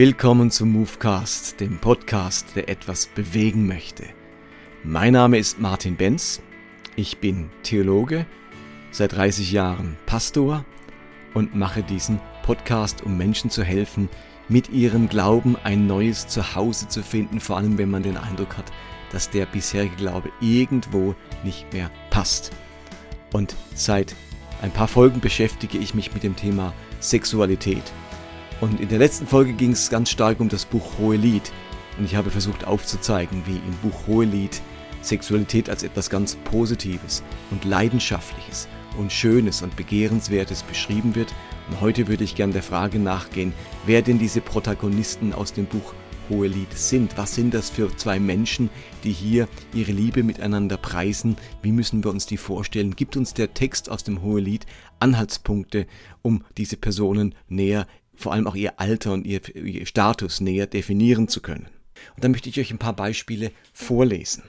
Willkommen zum Movecast, dem Podcast, der etwas bewegen möchte. Mein Name ist Martin Benz. Ich bin Theologe, seit 30 Jahren Pastor und mache diesen Podcast, um Menschen zu helfen, mit ihrem Glauben ein neues Zuhause zu finden, vor allem wenn man den Eindruck hat, dass der bisherige Glaube irgendwo nicht mehr passt. Und seit ein paar Folgen beschäftige ich mich mit dem Thema Sexualität. Und in der letzten Folge ging es ganz stark um das Buch Hohelied. Und ich habe versucht aufzuzeigen, wie im Buch Hohelied Sexualität als etwas ganz Positives und Leidenschaftliches und Schönes und Begehrenswertes beschrieben wird. Und heute würde ich gern der Frage nachgehen, wer denn diese Protagonisten aus dem Buch Hohelied sind. Was sind das für zwei Menschen, die hier ihre Liebe miteinander preisen? Wie müssen wir uns die vorstellen? Gibt uns der Text aus dem Hohelied Anhaltspunkte, um diese Personen näher, vor allem auch ihr Alter und ihr, ihr Status näher definieren zu können? Und dann möchte ich euch ein paar Beispiele vorlesen.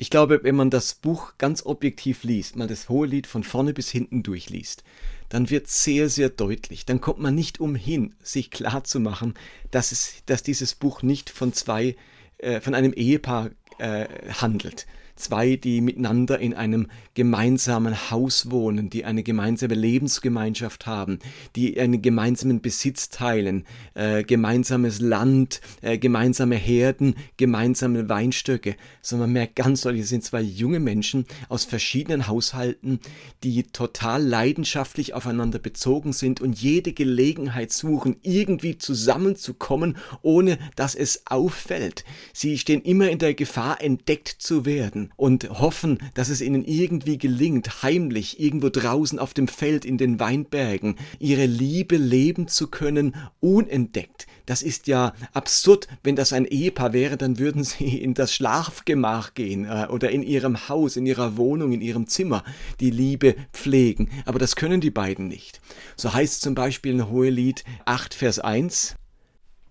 Ich glaube, wenn man das Buch ganz objektiv liest, mal das Hohelied von vorne bis hinten durchliest, dann wird sehr, sehr deutlich, dann kommt man nicht umhin, sich klar zu machen, dass, es, dass dieses Buch nicht von zwei, äh, von einem Ehepaar äh, handelt, zwei, die miteinander in einem gemeinsamen Haus wohnen, die eine gemeinsame Lebensgemeinschaft haben, die einen gemeinsamen Besitz teilen, äh, gemeinsames Land, äh, gemeinsame Herden, gemeinsame Weinstöcke, sondern man merkt ganz deutlich, es sind zwei junge Menschen aus verschiedenen Haushalten, die total leidenschaftlich aufeinander bezogen sind und jede Gelegenheit suchen, irgendwie zusammenzukommen, ohne dass es auffällt. Sie stehen immer in der Gefahr, entdeckt zu werden und hoffen, dass es ihnen irgendwie gelingt, heimlich irgendwo draußen auf dem Feld in den Weinbergen ihre Liebe leben zu können, unentdeckt. Das ist ja absurd, wenn das ein Ehepaar wäre, dann würden sie in das Schlafgemach gehen äh, oder in ihrem Haus, in ihrer Wohnung, in ihrem Zimmer die Liebe pflegen. Aber das können die beiden nicht. So heißt zum Beispiel in Hohelied 8, Vers 1.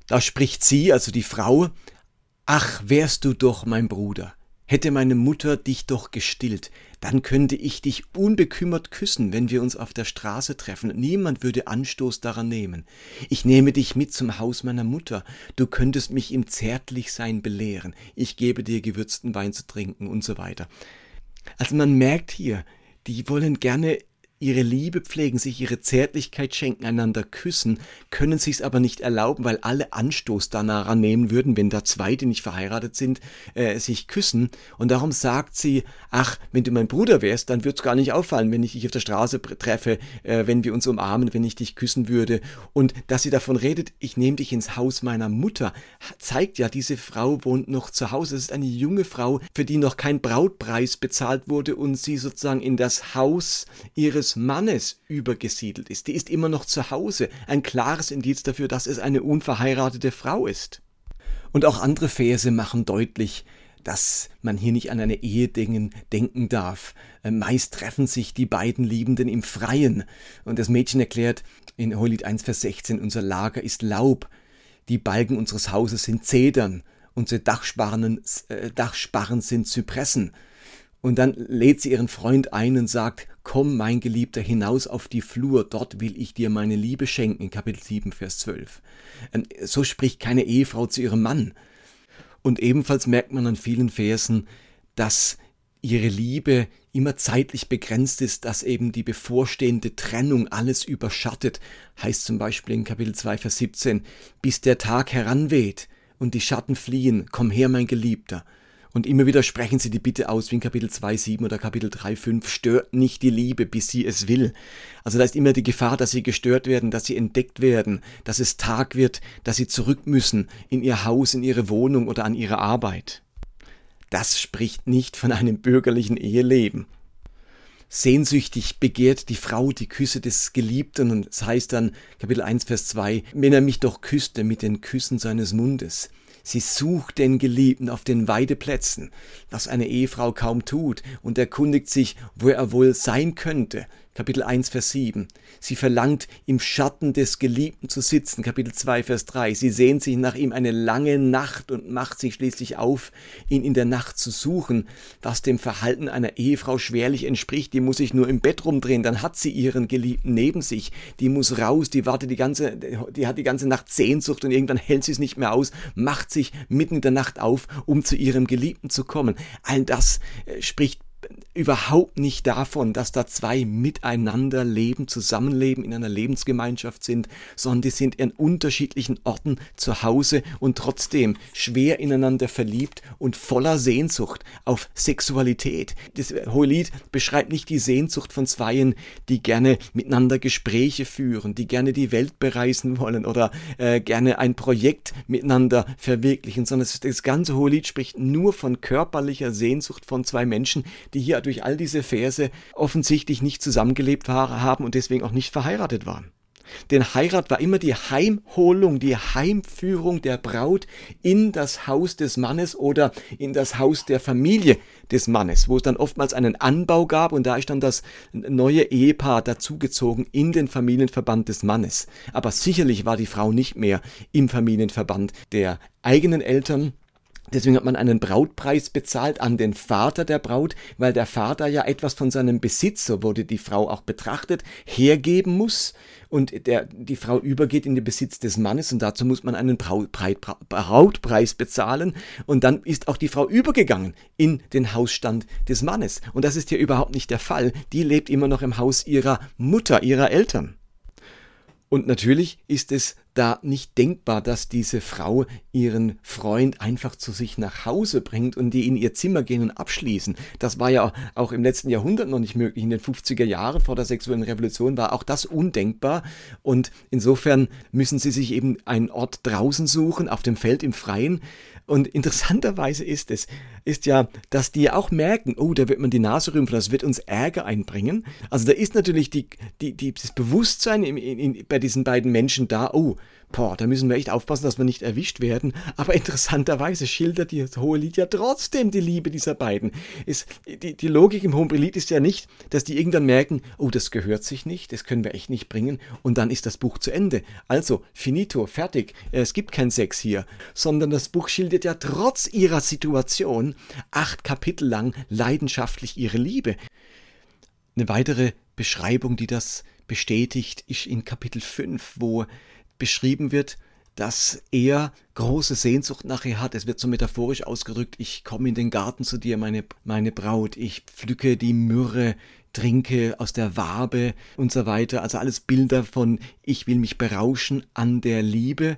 Da spricht sie, also die Frau, Ach, wärst du doch mein Bruder, Hätte meine Mutter dich doch gestillt, dann könnte ich dich unbekümmert küssen, wenn wir uns auf der Straße treffen. Niemand würde Anstoß daran nehmen. Ich nehme dich mit zum Haus meiner Mutter. Du könntest mich im Zärtlichsein belehren. Ich gebe dir gewürzten Wein zu trinken und so weiter. Also man merkt hier, die wollen gerne ihre Liebe pflegen, sich ihre Zärtlichkeit schenken, einander küssen, können sich's aber nicht erlauben, weil alle Anstoß danach nehmen würden, wenn da zwei, die nicht verheiratet sind, äh, sich küssen. Und darum sagt sie, ach, wenn du mein Bruder wärst, dann wird's gar nicht auffallen, wenn ich dich auf der Straße treffe, äh, wenn wir uns umarmen, wenn ich dich küssen würde. Und dass sie davon redet, ich nehme dich ins Haus meiner Mutter, zeigt ja, diese Frau wohnt noch zu Hause. Es ist eine junge Frau, für die noch kein Brautpreis bezahlt wurde und sie sozusagen in das Haus ihres des Mannes übergesiedelt ist. Die ist immer noch zu Hause. Ein klares Indiz dafür, dass es eine unverheiratete Frau ist. Und auch andere Verse machen deutlich, dass man hier nicht an eine Ehe denken darf. Äh, meist treffen sich die beiden Liebenden im Freien. Und das Mädchen erklärt in Hohelied 1, Vers 16, unser Lager ist Laub, die Balken unseres Hauses sind Zedern, unsere Dachsparren, äh, Dachsparren sind Zypressen. Und dann lädt sie ihren Freund ein und sagt, komm, mein Geliebter, hinaus auf die Flur, dort will ich dir meine Liebe schenken, Kapitel 7, Vers 12. Ähm, so spricht keine Ehefrau zu ihrem Mann. Und ebenfalls merkt man an vielen Versen, dass ihre Liebe immer zeitlich begrenzt ist, dass eben die bevorstehende Trennung alles überschattet, heißt zum Beispiel in Kapitel 2, Vers 17, bis der Tag heranweht und die Schatten fliehen, komm her, mein Geliebter. Und immer wieder sprechen sie die Bitte aus, wie in Kapitel 2,7 oder Kapitel 3,5, stört nicht die Liebe, bis sie es will. Also da ist immer die Gefahr, dass sie gestört werden, dass sie entdeckt werden, dass es Tag wird, dass sie zurück müssen in ihr Haus, in ihre Wohnung oder an ihre Arbeit. Das spricht nicht von einem bürgerlichen Eheleben. Sehnsüchtig begehrt die Frau die Küsse des Geliebten und es heißt dann Kapitel 1 Vers 2, wenn er mich doch küsste mit den Küssen seines Mundes. Sie sucht den Geliebten auf den Weideplätzen, was eine Ehefrau kaum tut, und erkundigt sich, wo er wohl sein könnte. Kapitel 1, Vers 7. Sie verlangt, im Schatten des Geliebten zu sitzen, Kapitel 2, Vers 3. Sie sehnt sich nach ihm eine lange Nacht und macht sich schließlich auf, ihn in der Nacht zu suchen, was dem Verhalten einer Ehefrau schwerlich entspricht. Die muss sich nur im Bett rumdrehen, dann hat sie ihren Geliebten neben sich. Die muss raus, die wartet die ganze, die hat die ganze Nacht Sehnsucht und irgendwann hält sie es nicht mehr aus, macht sich mitten in der Nacht auf, um zu ihrem Geliebten zu kommen. All das äh, spricht überhaupt nicht davon, dass da zwei miteinander leben, zusammenleben, in einer Lebensgemeinschaft sind, sondern die sind in unterschiedlichen Orten zu Hause und trotzdem schwer ineinander verliebt und voller Sehnsucht auf Sexualität. Das Hohelied beschreibt nicht die Sehnsucht von Zweien, die gerne miteinander Gespräche führen, die gerne die Welt bereisen wollen oder äh, gerne ein Projekt miteinander verwirklichen, sondern das ganze Hohelied spricht nur von körperlicher Sehnsucht von zwei Menschen, die hier durch all diese Verse offensichtlich nicht zusammengelebt haben und deswegen auch nicht verheiratet waren. Denn Heirat war immer die Heimholung, die Heimführung der Braut in das Haus des Mannes oder in das Haus der Familie des Mannes, wo es dann oftmals einen Anbau gab und da ist dann das neue Ehepaar dazugezogen in den Familienverband des Mannes. Aber sicherlich war die Frau nicht mehr im Familienverband der eigenen Eltern Deswegen hat man einen Brautpreis bezahlt an den Vater der Braut, weil der Vater ja etwas von seinem Besitz, so wurde die Frau auch betrachtet, hergeben muss und der, die Frau übergeht in den Besitz des Mannes und dazu muss man einen Brautpreis bezahlen und dann ist auch die Frau übergegangen in den Hausstand des Mannes. Und das ist hier überhaupt nicht der Fall. Die lebt immer noch im Haus ihrer Mutter, ihrer Eltern. Und natürlich ist es da nicht denkbar, dass diese Frau ihren Freund einfach zu sich nach Hause bringt und die in ihr Zimmer gehen und abschließen. Das war ja auch im letzten Jahrhundert noch nicht möglich. In den 50er Jahren vor der sexuellen Revolution war auch das undenkbar. Und insofern müssen sie sich eben einen Ort draußen suchen, auf dem Feld im Freien. Und interessanterweise ist es, ist ja, dass die auch merken, oh, da wird man die Nase rümpfen, das wird uns Ärger einbringen. Also da ist natürlich die, die, die, das Bewusstsein in, in, bei diesen beiden Menschen da, oh, Boah, da müssen wir echt aufpassen, dass wir nicht erwischt werden. Aber interessanterweise schildert das Hohe Lied ja trotzdem die Liebe dieser beiden. Ist, die, die Logik im Hohen Lied ist ja nicht, dass die irgendwann merken, oh, das gehört sich nicht, das können wir echt nicht bringen und dann ist das Buch zu Ende. Also, finito, fertig, es gibt kein Sex hier. Sondern das Buch schildert ja trotz ihrer Situation acht Kapitel lang leidenschaftlich ihre Liebe. Eine weitere Beschreibung, die das bestätigt, ist in Kapitel 5, wo beschrieben wird, dass er große Sehnsucht nach ihr hat. Es wird so metaphorisch ausgedrückt, ich komme in den Garten zu dir, meine, meine Braut, ich pflücke die Myrrhe, trinke aus der Wabe und so weiter. Also alles Bilder von, ich will mich berauschen an der Liebe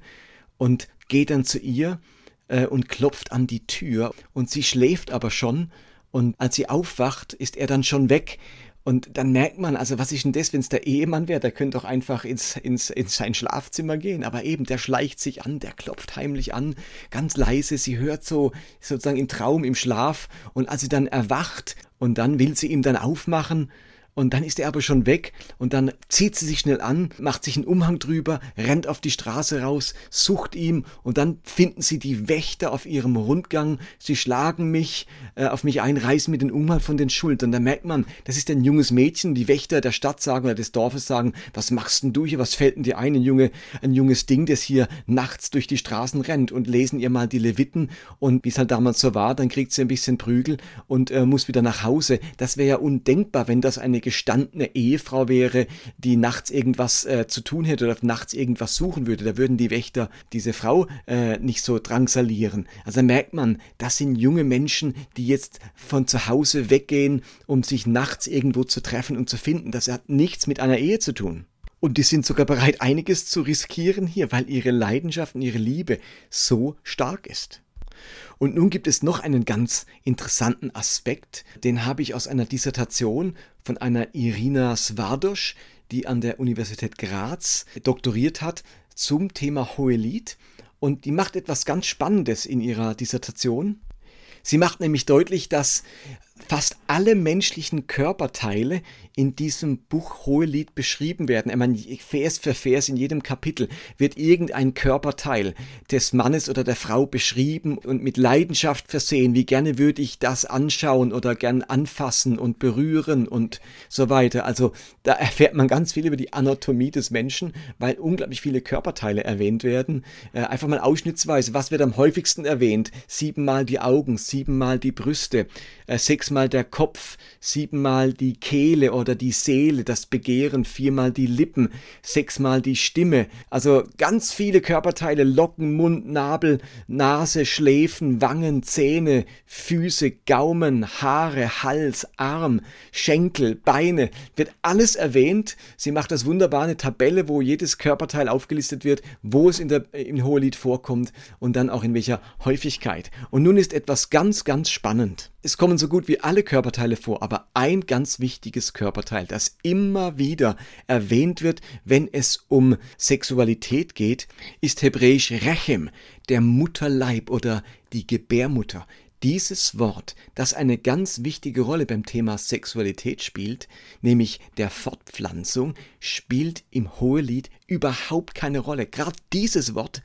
und geht dann zu ihr äh, und klopft an die Tür und sie schläft aber schon und als sie aufwacht, ist er dann schon weg und dann merkt man, also was ist denn das, wenn es der Ehemann wäre, der könnte doch einfach ins, ins, ins sein Schlafzimmer gehen. Aber eben, der schleicht sich an, der klopft heimlich an, ganz leise. Sie hört so sozusagen im Traum, im Schlaf. Und als sie dann erwacht und dann will sie ihm dann aufmachen und dann ist er aber schon weg und dann zieht sie sich schnell an, macht sich einen Umhang drüber, rennt auf die Straße raus, sucht ihm und dann finden sie die Wächter auf ihrem Rundgang. Sie schlagen mich, äh, auf mich ein, reißen mir den Umhang von den Schultern. Da merkt man, das ist ein junges Mädchen. Die Wächter der Stadt sagen oder des Dorfes sagen, was machst denn du hier? Was fällt denn dir ein? Ein, Junge, ein junges Ding, das hier nachts durch die Straßen rennt und lesen ihr mal die Leviten und wie es halt damals so war, dann kriegt sie ein bisschen Prügel und äh, muss wieder nach Hause. Das wäre ja undenkbar, wenn das eine gestandene Ehefrau wäre, die nachts irgendwas äh, zu tun hätte oder nachts irgendwas suchen würde. Da würden die Wächter diese Frau äh, nicht so drangsalieren. Also merkt man, das sind junge Menschen, die jetzt von zu Hause weggehen, um sich nachts irgendwo zu treffen und zu finden. Das hat nichts mit einer Ehe zu tun. Und die sind sogar bereit, einiges zu riskieren hier, weil ihre Leidenschaft und ihre Liebe so stark ist. Und nun gibt es noch einen ganz interessanten Aspekt, den habe ich aus einer Dissertation von einer Irina Swardosch, die an der Universität Graz doktoriert hat zum Thema Hohelied. Und die macht etwas ganz Spannendes in ihrer Dissertation. Sie macht nämlich deutlich, dass fast alle menschlichen Körperteile in diesem Buch Hohelied beschrieben werden. Ich meine, Vers für Vers in jedem Kapitel wird irgendein Körperteil des Mannes oder der Frau beschrieben und mit Leidenschaft versehen. Wie gerne würde ich das anschauen oder gern anfassen und berühren und so weiter. Also da erfährt man ganz viel über die Anatomie des Menschen, weil unglaublich viele Körperteile erwähnt werden. Äh, einfach mal ausschnittsweise. Was wird am häufigsten erwähnt? Siebenmal die Augen, siebenmal die Brüste, äh, sechsmal der Kopf, siebenmal die Kehle oder die Seele, das Begehren, viermal die Lippen, sechsmal die Stimme. Also ganz viele Körperteile, Locken, Mund, Nabel, Nase, Schläfen, Wangen, Zähne, Füße, Gaumen, Haare, Hals, Arm, Schenkel, Beine, wird alles erwähnt. Sie macht das wunderbar, eine Tabelle, wo jedes Körperteil aufgelistet wird, wo es in der, im Hohelied vorkommt und dann auch in welcher Häufigkeit. Und nun ist etwas ganz, ganz spannend. Es kommen so gut wie alle Körperteile vor, aber ein ganz wichtiges Körperteil, das immer wieder erwähnt wird, wenn es um Sexualität geht, ist hebräisch Rechem, der Mutterleib oder die Gebärmutter. Dieses Wort, das eine ganz wichtige Rolle beim Thema Sexualität spielt, nämlich der Fortpflanzung, spielt im Hohelied überhaupt keine Rolle. Gerade dieses Wort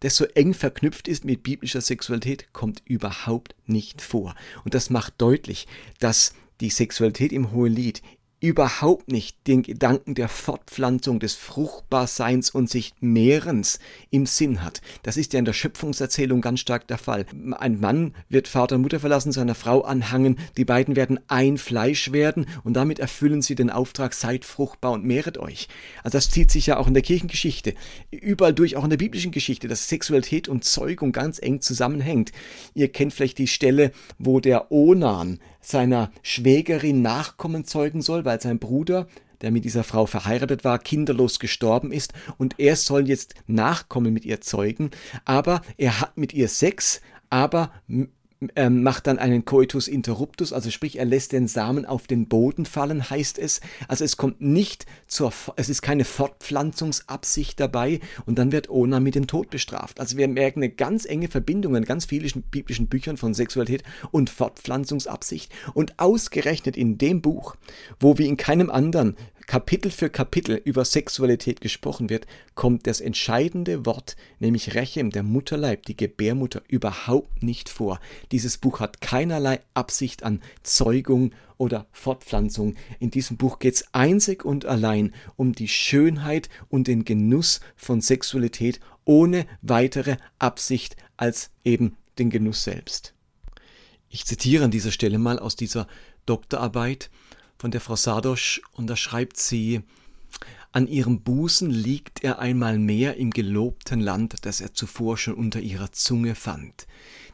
das so eng verknüpft ist mit biblischer Sexualität, kommt überhaupt nicht vor. Und das macht deutlich, dass die Sexualität im Hohelied überhaupt nicht den Gedanken der Fortpflanzung, des Fruchtbarseins und sich Mehrens im Sinn hat. Das ist ja in der Schöpfungserzählung ganz stark der Fall. Ein Mann wird Vater und Mutter verlassen, seiner Frau anhangen, die beiden werden ein Fleisch werden und damit erfüllen sie den Auftrag, seid fruchtbar und mehret euch. Also das zieht sich ja auch in der Kirchengeschichte, überall durch, auch in der biblischen Geschichte, dass Sexualität und Zeugung ganz eng zusammenhängt. Ihr kennt vielleicht die Stelle, wo der Onan seiner Schwägerin Nachkommen zeugen soll, weil sein Bruder, der mit dieser Frau verheiratet war, kinderlos gestorben ist. Und er soll jetzt Nachkommen mit ihr zeugen, aber er hat mit ihr Sex, aber ähm, macht dann einen Coitus interruptus, also sprich, er lässt den Samen auf den Boden fallen, heißt es. Also es kommt nicht zur, es ist keine Fortpflanzungsabsicht dabei und dann wird Ona mit dem Tod bestraft. Also wir merken eine ganz enge Verbindung in ganz vielen biblischen Büchern von Sexualität und Fortpflanzungsabsicht und ausgerechnet in dem Buch, wo wie in keinem anderen Kapitel für Kapitel über Sexualität gesprochen wird, kommt das entscheidende Wort, nämlich Rechem, der Mutterleib, die Gebärmutter, überhaupt nicht vor. Dieses Buch hat keinerlei Absicht an Zeugung oder Fortpflanzung. In diesem Buch geht es einzig und allein um die Schönheit und den Genuss von Sexualität ohne weitere Absicht als eben den Genuss selbst. Ich zitiere an dieser Stelle mal aus dieser Doktorarbeit von der Frau Sadosch und da schreibt sie, an ihrem Busen liegt er einmal mehr im gelobten Land, das er zuvor schon unter ihrer Zunge fand.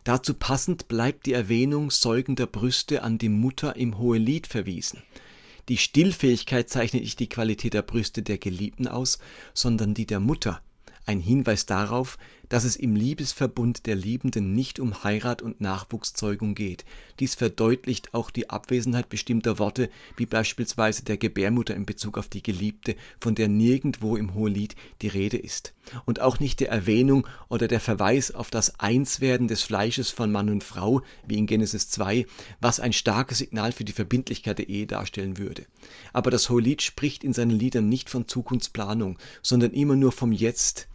Dazu passend bleibt die Erwähnung säugender Brüste an die Mutter im Hohelied verwiesen. Die Stillfähigkeit zeichnet nicht die Qualität der Brüste der Geliebten aus, sondern die der Mutter, ein Hinweis darauf, dass es im Liebesverbund der Liebenden nicht um Heirat und Nachwuchszeugung geht. Dies verdeutlicht auch die Abwesenheit bestimmter Worte, wie beispielsweise der Gebärmutter in Bezug auf die Geliebte, von der nirgendwo im Hohelied die Rede ist. Und auch nicht der Erwähnung oder der Verweis auf das Einswerden des Fleisches von Mann und Frau, wie in Genesis 2, was ein starkes Signal für die Verbindlichkeit der Ehe darstellen würde. Aber das Hohelied spricht in seinen Liedern nicht von Zukunftsplanung, sondern immer nur vom Jetzt,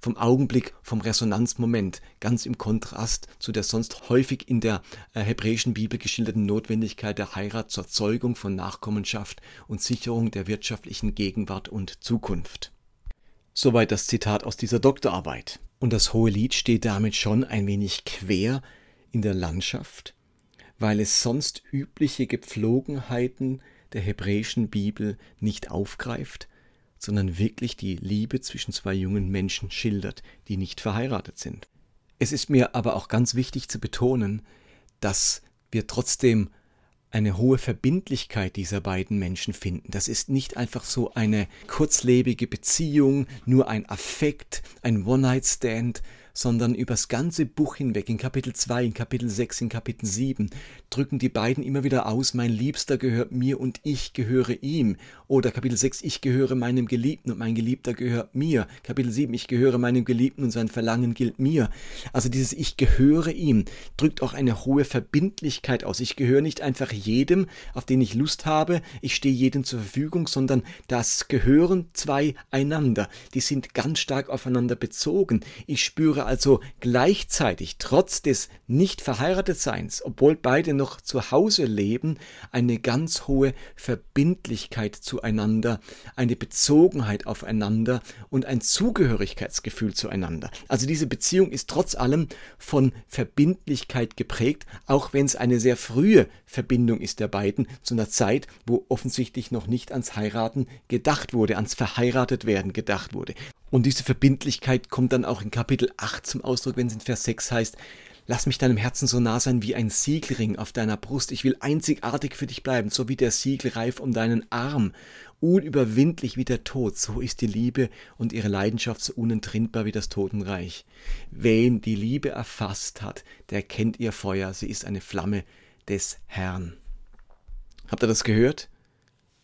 vom Augenblick, vom Resonanzmoment, ganz im Kontrast zu der sonst häufig in der äh, hebräischen Bibel geschilderten Notwendigkeit der Heirat zur Zeugung von Nachkommenschaft und Sicherung der wirtschaftlichen Gegenwart und Zukunft. Soweit das Zitat aus dieser Doktorarbeit. Und das Hohe Lied steht damit schon ein wenig quer in der Landschaft, weil es sonst übliche Gepflogenheiten der hebräischen Bibel nicht aufgreift, sondern wirklich die Liebe zwischen zwei jungen Menschen schildert, die nicht verheiratet sind. Es ist mir aber auch ganz wichtig zu betonen, dass wir trotzdem eine hohe Verbindlichkeit dieser beiden Menschen finden. Das ist nicht einfach so eine kurzlebige Beziehung, nur ein Affekt, ein One-Night-Stand, sondern übers ganze Buch hinweg, in Kapitel 2, in Kapitel 6, in Kapitel 7, drücken die beiden immer wieder aus, mein Liebster gehört mir und ich gehöre ihm. Oder Kapitel 6, ich gehöre meinem Geliebten und mein Geliebter gehört mir. Kapitel 7, ich gehöre meinem Geliebten und sein Verlangen gilt mir. Also dieses Ich gehöre ihm drückt auch eine hohe Verbindlichkeit aus. Ich gehöre nicht einfach jedem, auf den ich Lust habe, ich stehe jedem zur Verfügung, sondern das gehören zwei einander. Die sind ganz stark aufeinander bezogen. Ich spüre also gleichzeitig, trotz des nicht verheiratet Seins, obwohl beide noch zu Hause leben, eine ganz hohe Verbindlichkeit zueinander, eine Bezogenheit aufeinander und ein Zugehörigkeitsgefühl zueinander. Also diese Beziehung ist trotz allem von Verbindlichkeit geprägt, auch wenn es eine sehr frühe Verbindung ist der beiden, zu einer Zeit, wo offensichtlich noch nicht ans Heiraten gedacht wurde, ans Verheiratetwerden gedacht wurde. Und diese Verbindlichkeit kommt dann auch in Kapitel 8 zum Ausdruck, wenn es in Vers 6 heißt, Lass mich deinem Herzen so nah sein wie ein Siegelring auf deiner Brust. Ich will einzigartig für dich bleiben, so wie der Siegelreif um deinen Arm. Unüberwindlich wie der Tod, so ist die Liebe und ihre Leidenschaft so unentrinnbar wie das Totenreich. Wen die Liebe erfasst hat, der kennt ihr Feuer, sie ist eine Flamme des Herrn. Habt ihr das gehört?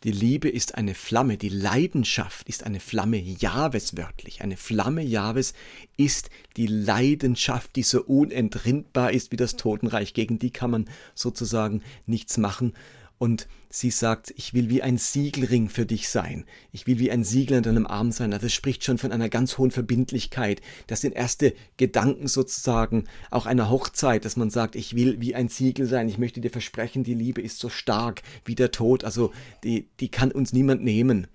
Die Liebe ist eine Flamme, die Leidenschaft ist eine Flamme Jahwes wörtlich. Eine Flamme Jahwes ist die Leidenschaft, die so unentrinnbar ist wie das Totenreich. Gegen die kann man sozusagen nichts machen. Und sie sagt, ich will wie ein Siegelring für dich sein. Ich will wie ein Siegel an deinem Arm sein. Also das spricht schon von einer ganz hohen Verbindlichkeit. Das sind erste Gedanken sozusagen auch einer Hochzeit, dass man sagt, ich will wie ein Siegel sein. Ich möchte dir versprechen, die Liebe ist so stark wie der Tod. Also die, die kann uns niemand nehmen.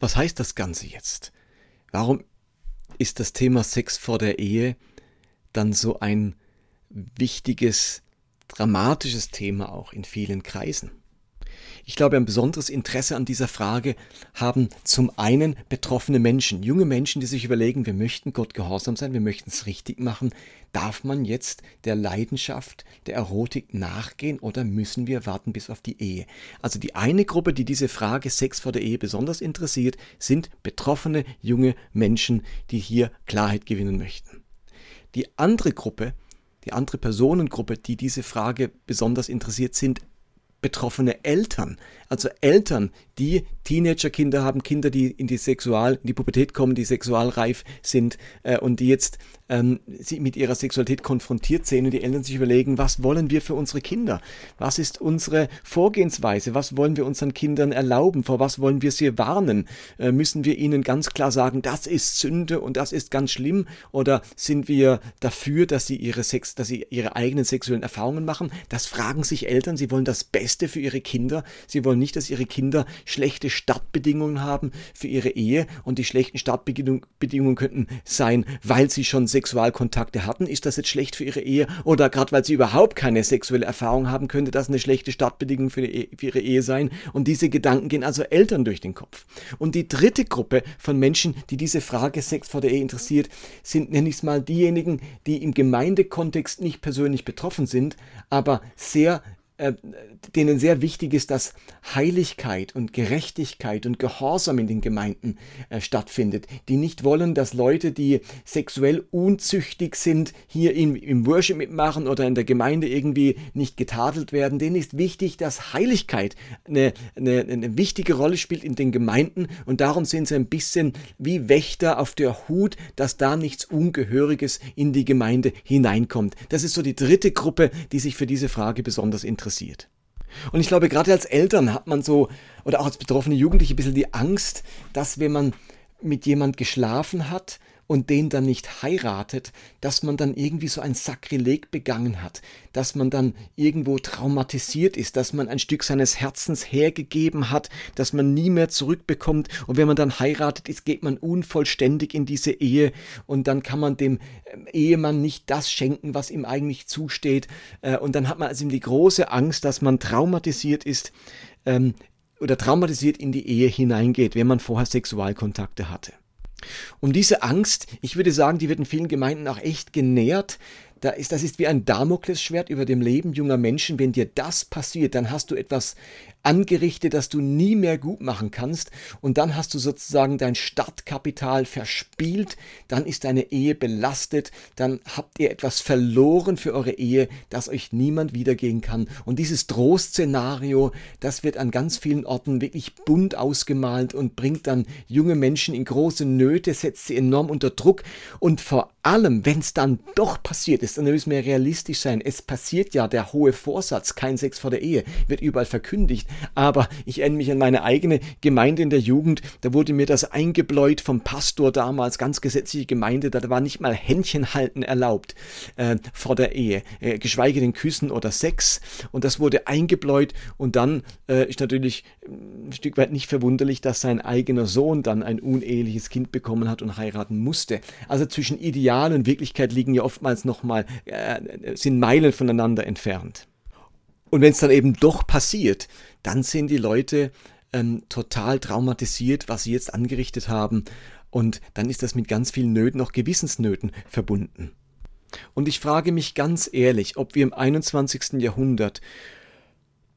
Was heißt das Ganze jetzt? Warum ist das Thema Sex vor der Ehe dann so ein wichtiges, dramatisches Thema auch in vielen Kreisen? Ich glaube, ein besonderes Interesse an dieser Frage haben zum einen betroffene Menschen, junge Menschen, die sich überlegen, wir möchten Gott gehorsam sein, wir möchten es richtig machen. Darf man jetzt der Leidenschaft, der Erotik nachgehen oder müssen wir warten bis auf die Ehe? Also die eine Gruppe, die diese Frage Sex vor der Ehe besonders interessiert, sind betroffene junge Menschen, die hier Klarheit gewinnen möchten. Die andere Gruppe, die andere Personengruppe, die diese Frage besonders interessiert, sind betroffene Eltern, also Eltern, die Teenagerkinder haben, Kinder, die in die Sexual, in die Pubertät kommen, die sexualreif sind äh, und die jetzt ähm, sie mit ihrer Sexualität konfrontiert sehen und die Eltern sich überlegen, was wollen wir für unsere Kinder? Was ist unsere Vorgehensweise? Was wollen wir unseren Kindern erlauben? Vor was wollen wir sie warnen? Äh, müssen wir ihnen ganz klar sagen, das ist Sünde und das ist ganz schlimm? Oder sind wir dafür, dass sie ihre Sex, dass sie ihre eigenen sexuellen Erfahrungen machen? Das fragen sich Eltern. Sie wollen das Beste für ihre Kinder. Sie wollen nicht, dass ihre Kinder schlechte Startbedingungen haben für ihre Ehe und die schlechten Startbedingungen könnten sein, weil sie schon Sexualkontakte hatten. Ist das jetzt schlecht für ihre Ehe? Oder gerade weil sie überhaupt keine sexuelle Erfahrung haben, könnte das eine schlechte Startbedingung für, e-, für ihre Ehe sein? Und diese Gedanken gehen also Eltern durch den Kopf. Und die dritte Gruppe von Menschen, die diese Frage Sex vor der Ehe interessiert, sind nenne ich es mal diejenigen, die im Gemeindekontext nicht persönlich betroffen sind, aber sehr äh, denen sehr wichtig ist, dass Heiligkeit und Gerechtigkeit und Gehorsam in den Gemeinden äh, stattfindet, die nicht wollen, dass Leute, die sexuell unzüchtig sind, hier im, im Worship mitmachen oder in der Gemeinde irgendwie nicht getadelt werden. Denen ist wichtig, dass Heiligkeit eine, eine, eine wichtige Rolle spielt in den Gemeinden und darum sind sie ein bisschen wie Wächter auf der Hut, dass da nichts Ungehöriges in die Gemeinde hineinkommt. Das ist so die dritte Gruppe, die sich für diese Frage besonders interessiert interessiert. Und ich glaube, gerade als Eltern hat man so, oder auch als betroffene Jugendliche, ein bisschen die Angst, dass wenn man mit jemand geschlafen hat und den dann nicht heiratet, dass man dann irgendwie so ein Sakrileg begangen hat, dass man dann irgendwo traumatisiert ist, dass man ein Stück seines Herzens hergegeben hat, dass man nie mehr zurückbekommt. Und wenn man dann heiratet ist, geht man unvollständig in diese Ehe und dann kann man dem ähm, Ehemann nicht das schenken, was ihm eigentlich zusteht. Äh, und dann hat man also die große Angst, dass man traumatisiert ist. Ähm, oder traumatisiert in die Ehe hineingeht, wenn man vorher Sexualkontakte hatte. Und diese Angst, ich würde sagen, die wird in vielen Gemeinden auch echt genährt, da ist, das ist wie ein Damoklesschwert über dem Leben junger Menschen. Wenn dir das passiert, dann hast du etwas angerichtet, das du nie mehr gut machen kannst. Und dann hast du sozusagen dein Startkapital verspielt. Dann ist deine Ehe belastet. Dann habt ihr etwas verloren für eure Ehe, das euch niemand wiedergehen kann. Und dieses Drohszenario, das wird an ganz vielen Orten wirklich bunt ausgemalt und bringt dann junge Menschen in große Nöte, setzt sie enorm unter Druck. Und vor allem, wenn es dann doch passiert ist, dann müssen wir realistisch sein. Es passiert ja der hohe Vorsatz, kein Sex vor der Ehe, wird überall verkündigt. Aber ich erinnere mich an meine eigene Gemeinde in der Jugend. Da wurde mir das eingebläut vom Pastor damals, ganz gesetzliche Gemeinde. Da war nicht mal Händchen halten erlaubt äh, vor der Ehe, äh, geschweige denn Küssen oder Sex. Und das wurde eingebläut. Und dann äh, ist natürlich ein Stück weit nicht verwunderlich, dass sein eigener Sohn dann ein uneheliches Kind bekommen hat und heiraten musste. Also zwischen Ideal und Wirklichkeit liegen ja oftmals nochmal, äh, sind Meilen voneinander entfernt. Und wenn es dann eben doch passiert, dann sind die Leute ähm, total traumatisiert, was sie jetzt angerichtet haben. Und dann ist das mit ganz vielen Nöten, auch Gewissensnöten verbunden. Und ich frage mich ganz ehrlich, ob wir im 21. Jahrhundert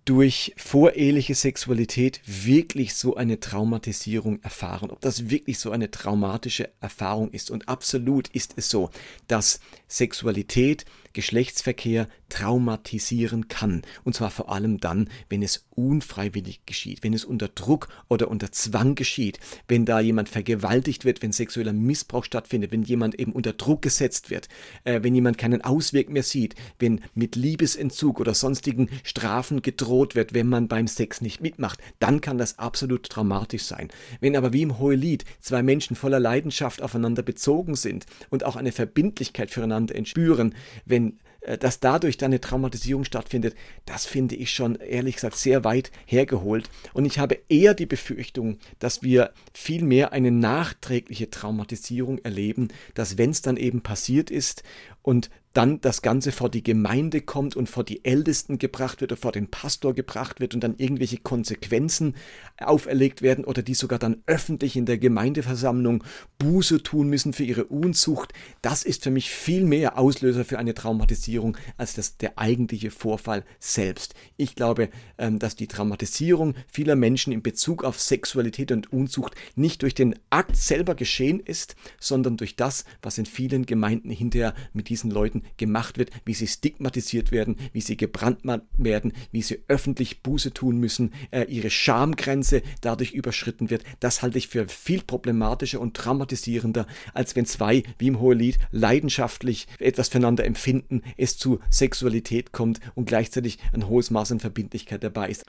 durch voreheliche Sexualität wirklich so eine Traumatisierung erfahren, ob das wirklich so eine traumatische Erfahrung ist. Und absolut ist es so, dass Sexualität Geschlechtsverkehr traumatisieren kann. Und zwar vor allem dann, wenn es unfreiwillig geschieht, wenn es unter Druck oder unter Zwang geschieht, wenn da jemand vergewaltigt wird, wenn sexueller Missbrauch stattfindet, wenn jemand eben unter Druck gesetzt wird, äh, wenn jemand keinen Ausweg mehr sieht, wenn mit Liebesentzug oder sonstigen Strafen gedroht wird, wenn man beim Sex nicht mitmacht, dann kann das absolut traumatisch sein. Wenn aber wie im Hohelied zwei Menschen voller Leidenschaft aufeinander bezogen sind und auch eine Verbindlichkeit füreinander entspüren, wenn dass dadurch dann eine Traumatisierung stattfindet, das finde ich schon ehrlich gesagt sehr weit hergeholt. Und ich habe eher die Befürchtung, dass wir viel mehr eine nachträgliche Traumatisierung erleben, dass wenn es dann eben passiert ist und dann das Ganze vor die Gemeinde kommt und vor die Ältesten gebracht wird oder vor den Pastor gebracht wird und dann irgendwelche Konsequenzen auferlegt werden oder die sogar dann öffentlich in der Gemeindeversammlung Buße tun müssen für ihre Unzucht, das ist für mich viel mehr Auslöser für eine Traumatisierung als das, der eigentliche Vorfall selbst. Ich glaube, ähm, dass die Traumatisierung vieler Menschen in Bezug auf Sexualität und Unzucht nicht durch den Akt selber geschehen ist, sondern durch das, was in vielen Gemeinden hinterher mit diesen Leuten gemacht wird, wie sie stigmatisiert werden, wie sie gebrandmarkt werden, wie sie öffentlich Buße tun müssen, äh, ihre Schamgrenze dadurch überschritten wird. Das halte ich für viel problematischer und traumatisierender, als wenn zwei, wie im Hohelied, leidenschaftlich etwas füreinander empfinden, es zu Sexualität kommt und gleichzeitig ein hohes Maß an Verbindlichkeit dabei ist.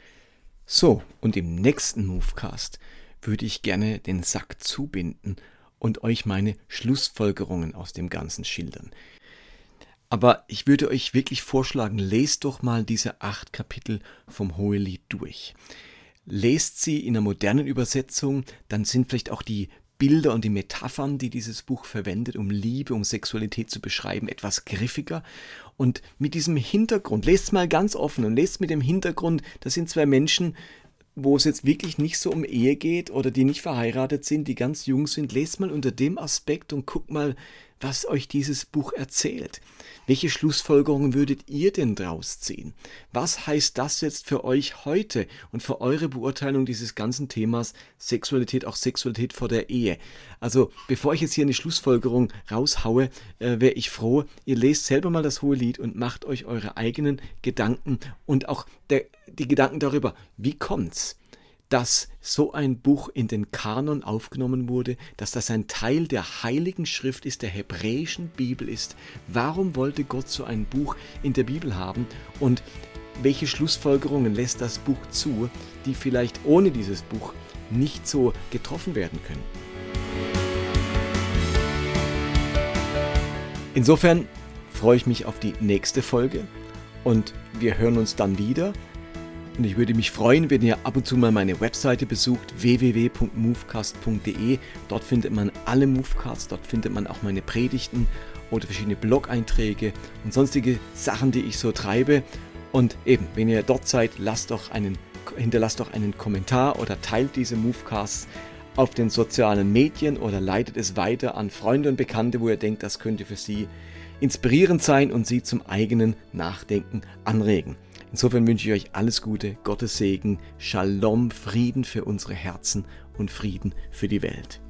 So, und im nächsten Movecast würde ich gerne den Sack zubinden und euch meine Schlussfolgerungen aus dem Ganzen schildern. Aber ich würde euch wirklich vorschlagen, lest doch mal diese acht Kapitel vom Hohelied durch. Lest sie in einer modernen Übersetzung, dann sind vielleicht auch die Bilder und die Metaphern, die dieses Buch verwendet, um Liebe, um Sexualität zu beschreiben, etwas griffiger. Und mit diesem Hintergrund, lest es mal ganz offen und lest mit dem Hintergrund, das sind zwei Menschen, wo es jetzt wirklich nicht so um Ehe geht oder die nicht verheiratet sind, die ganz jung sind, lest mal unter dem Aspekt und guckt mal, was euch dieses Buch erzählt. Welche Schlussfolgerungen würdet ihr denn draus ziehen? Was heißt das jetzt für euch heute und für eure Beurteilung dieses ganzen Themas Sexualität, auch Sexualität vor der Ehe? Also, bevor ich jetzt hier eine Schlussfolgerung raushaue, äh, wäre ich froh, ihr lest selber mal das hohe Lied und macht euch eure eigenen Gedanken und auch der, die Gedanken darüber, wie kommt's? Dass so ein Buch in den Kanon aufgenommen wurde, dass das ein Teil der heiligen Schrift ist, der hebräischen Bibel ist. Warum wollte Gott so ein Buch in der Bibel haben und welche Schlussfolgerungen lässt das Buch zu, die vielleicht ohne dieses Buch nicht so getroffen werden können? Insofern freue ich mich auf die nächste Folge und wir hören uns dann wieder. Und ich würde mich freuen, wenn ihr ab und zu mal meine Webseite besucht, www.movecast.de. Dort findet man alle Movecasts, dort findet man auch meine Predigten oder verschiedene Blog-Einträge und sonstige Sachen, die ich so treibe. Und eben, wenn ihr dort seid, lasst doch einen, hinterlasst doch einen Kommentar oder teilt diese Movecasts auf den sozialen Medien oder leitet es weiter an Freunde und Bekannte, wo ihr denkt, das könnte für sie inspirierend sein und Sie zum eigenen Nachdenken anregen. Insofern wünsche ich euch alles Gute, Gottes Segen, Shalom, Frieden für unsere Herzen und Frieden für die Welt.